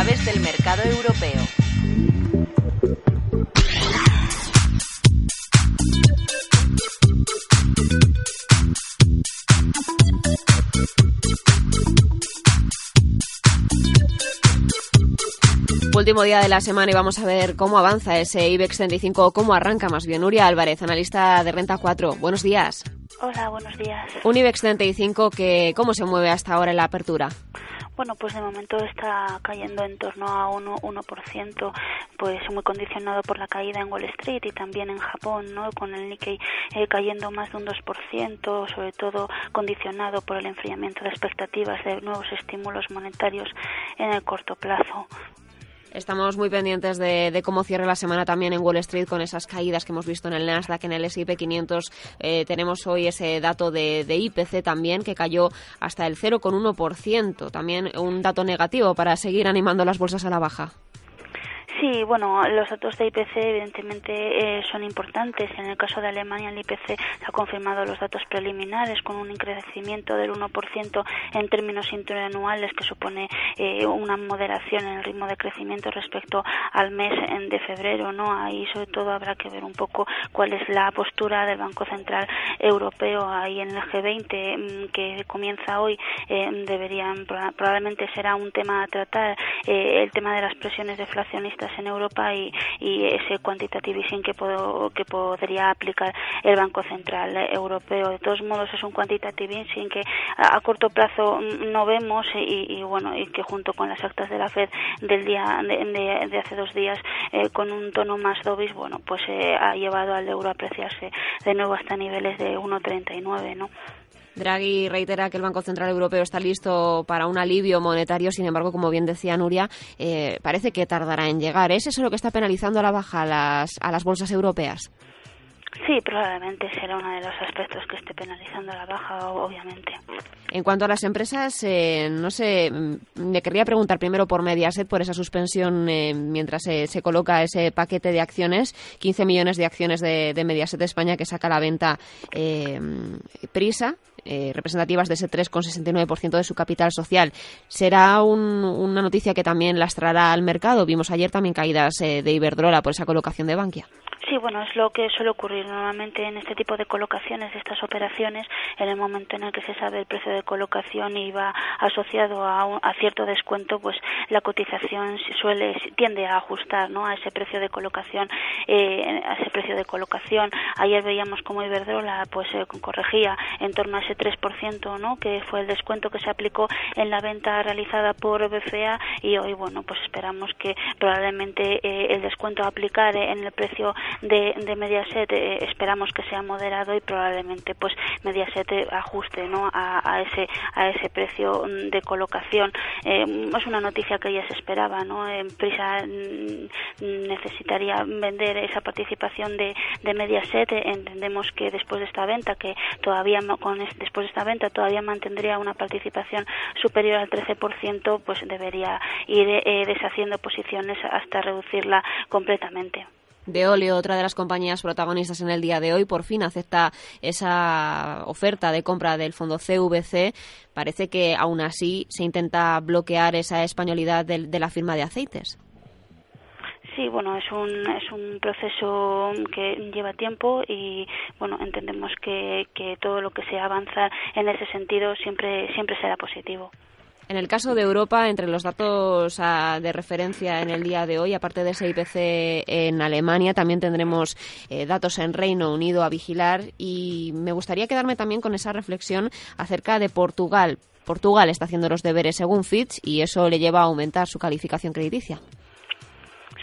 Claves del mercado europeo. Último día de la semana y vamos a ver cómo avanza ese IBEX 35, cómo arranca más bien. Nuria Álvarez, analista de Renta 4. Buenos días. Hola, buenos días. Un IBEX 35 que, ¿cómo se mueve hasta ahora en la apertura? Bueno, pues de momento está cayendo en torno a 1%, 1% pues muy condicionado por la caída en Wall Street y también en Japón, ¿no? Con el Nikkei eh, cayendo más de un 2%, sobre todo condicionado por el enfriamiento de expectativas de nuevos estímulos monetarios en el corto plazo. Estamos muy pendientes de, cómo cierre la semana también en Wall Street con esas caídas que hemos visto en el Nasdaq, en el S&P 500. Eh, tenemos hoy ese dato de, IPC también que cayó hasta el 0,1%. También un dato negativo para seguir animando las bolsas a la baja. Sí, bueno, los datos de IPC evidentemente eh, son importantes. En el caso de Alemania, el IPC ha confirmado los datos preliminares con un crecimiento del 1% en términos interanuales, que supone eh, una moderación en el ritmo de crecimiento respecto al mes de febrero. ¿no? Ahí, sobre todo, habrá que ver un poco cuál es la postura del Banco Central Europeo ahí en el G20, mm, que comienza hoy. Eh, deberían, probablemente será un tema a tratar, el tema de las presiones deflacionistas en Europa y, ese quantitative easing que, que podría aplicar el Banco Central Europeo. De todos modos, es un quantitative easing que a, corto plazo no vemos y, bueno, y que junto con las actas de la Fed del día de, hace dos días eh, con un tono más dovish, bueno, pues eh, ha llevado al euro a apreciarse de nuevo hasta niveles de 1.39, ¿no? Draghi reitera que el Banco Central Europeo está listo para un alivio monetario, sin embargo, como bien decía Nuria, eh, parece que tardará en llegar. ¿Es eso lo que está penalizando a la baja a las, a las bolsas europeas? Sí, probablemente será uno de los aspectos que esté penalizando la baja, obviamente. En cuanto a las empresas, eh, no sé, mm, le querría preguntar primero por Mediaset, por esa suspensión eh, mientras se coloca ese paquete de acciones, 15 millones de acciones de, de Mediaset España que saca a la venta eh, representativas de ese 3,69% de su capital social. ¿Será una noticia que también lastrará al mercado? Vimos ayer también caídas de Iberdrola por esa colocación de Bankia. Bueno, es lo que suele ocurrir normalmente en este tipo de colocaciones, estas operaciones, en el momento en el que se sabe el precio de colocación y va asociado a, un, a cierto descuento, pues la cotización suele tiende a ajustar, ¿no? A ese precio de colocación, eh, a ese precio de colocación. Ayer veíamos como Iberdrola, pues eh, corregía en torno a ese 3%, ¿no? Que fue el descuento que se aplicó en la venta realizada por BFA y hoy, bueno, pues esperamos que probablemente eh, el descuento a aplicar en el precio de, de Mediaset eh, esperamos que sea moderado y probablemente pues Mediaset eh, ajuste ¿no? a, ese a ese precio de colocación. Eh, es una noticia que ya se esperaba no en Prisa mm, necesitaría vender esa participación de, de Mediaset. Entendemos que después de esta venta que todavía con después de esta venta todavía mantendría una participación superior al 13% pues debería ir deshaciendo posiciones hasta reducirla completamente de óleo, otra de las compañías protagonistas en el día de hoy, por fin acepta esa oferta de compra del fondo CVC. Parece que aún así se intenta bloquear esa españolidad de, la firma de aceites. Sí, bueno, es un, es un proceso que lleva tiempo y, bueno, entendemos que, que todo lo que sea avanzar en ese sentido siempre, siempre será positivo. En el caso de Europa, entre los datos ah, de referencia en el día de hoy, aparte de ese IPC en Alemania, también tendremos eh, datos en Reino Unido a vigilar y me gustaría quedarme también con esa reflexión acerca de Portugal. Portugal está haciendo los deberes según Fitch y eso le lleva a aumentar su calificación crediticia.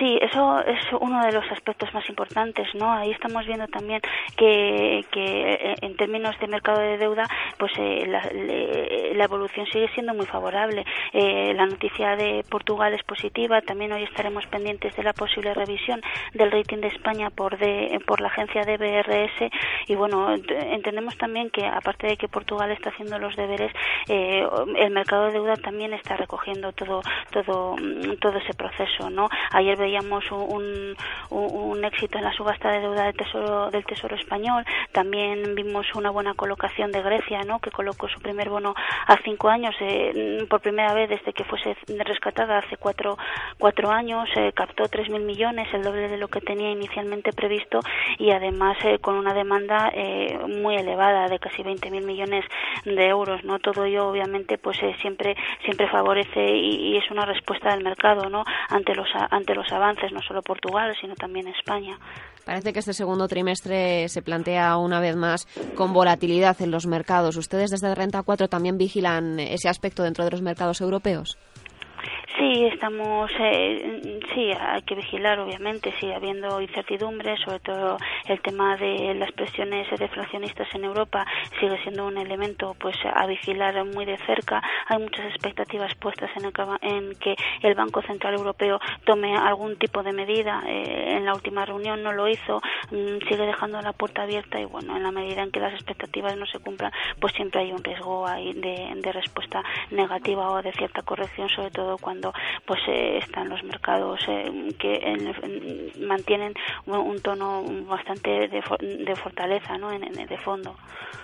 Sí, eso es uno de los aspectos más importantes, ¿no? Ahí estamos viendo también que, que eh, en términos de mercado de deuda, pues eh, la, evolución sigue siendo muy favorable. Eh, la noticia de Portugal es positiva. También hoy estaremos pendientes de la posible revisión del rating de España por de, por la agencia de BRS. Y bueno, entendemos también que aparte de que Portugal está haciendo los deberes, eh, el mercado de deuda también está recogiendo todo todo todo ese proceso, ¿no? Ayer veíamos un, éxito en la subasta de deuda del Tesoro del Tesoro español. También vimos una buena colocación de Grecia, ¿no? Que colocó su primer bono a cinco años eh, por primera vez desde que fuese rescatada hace cuatro cuatro años. Eh, captó tres mil millones, el doble de lo que tenía inicialmente previsto y además eh, con una demanda eh, muy elevada de casi veinte mil millones de euros. No todo ello obviamente pues siempre siempre favorece y, y, es una respuesta del mercado, ¿no? Ante los ante los avances no solo Portugal sino también España. Parece que este segundo trimestre se plantea una vez más con volatilidad en los mercados. ¿Ustedes desde Renta 4 también vigilan ese aspecto dentro de los mercados europeos? Sí, estamos, eh, sí, hay que vigilar, obviamente, sí, habiendo incertidumbre, sobre todo el tema de las presiones deflacionistas en Europa sigue siendo un elemento, pues, a vigilar muy de cerca. Hay muchas expectativas puestas en, en que el Banco Central Europeo tome algún tipo de medida. Eh, en la última reunión no lo hizo, mm, sigue dejando la puerta abierta y, bueno, en la medida en que las expectativas no se cumplan, pues siempre hay un riesgo ahí de respuesta negativa o de cierta corrección, sobre todo cuando pues eh, están los mercados eh, que mantienen un, tono bastante de, fortaleza ¿no? en, de fondo.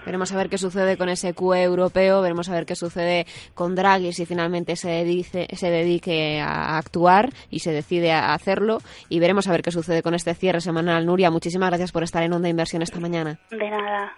Veremos a ver qué sucede con ese QE europeo, veremos a ver qué sucede con Draghi si finalmente se, dice, se dedique a actuar y se decide a hacerlo y veremos a ver qué sucede con este cierre semanal. Nuria, muchísimas gracias por estar en Onda Inversión esta mañana. De nada.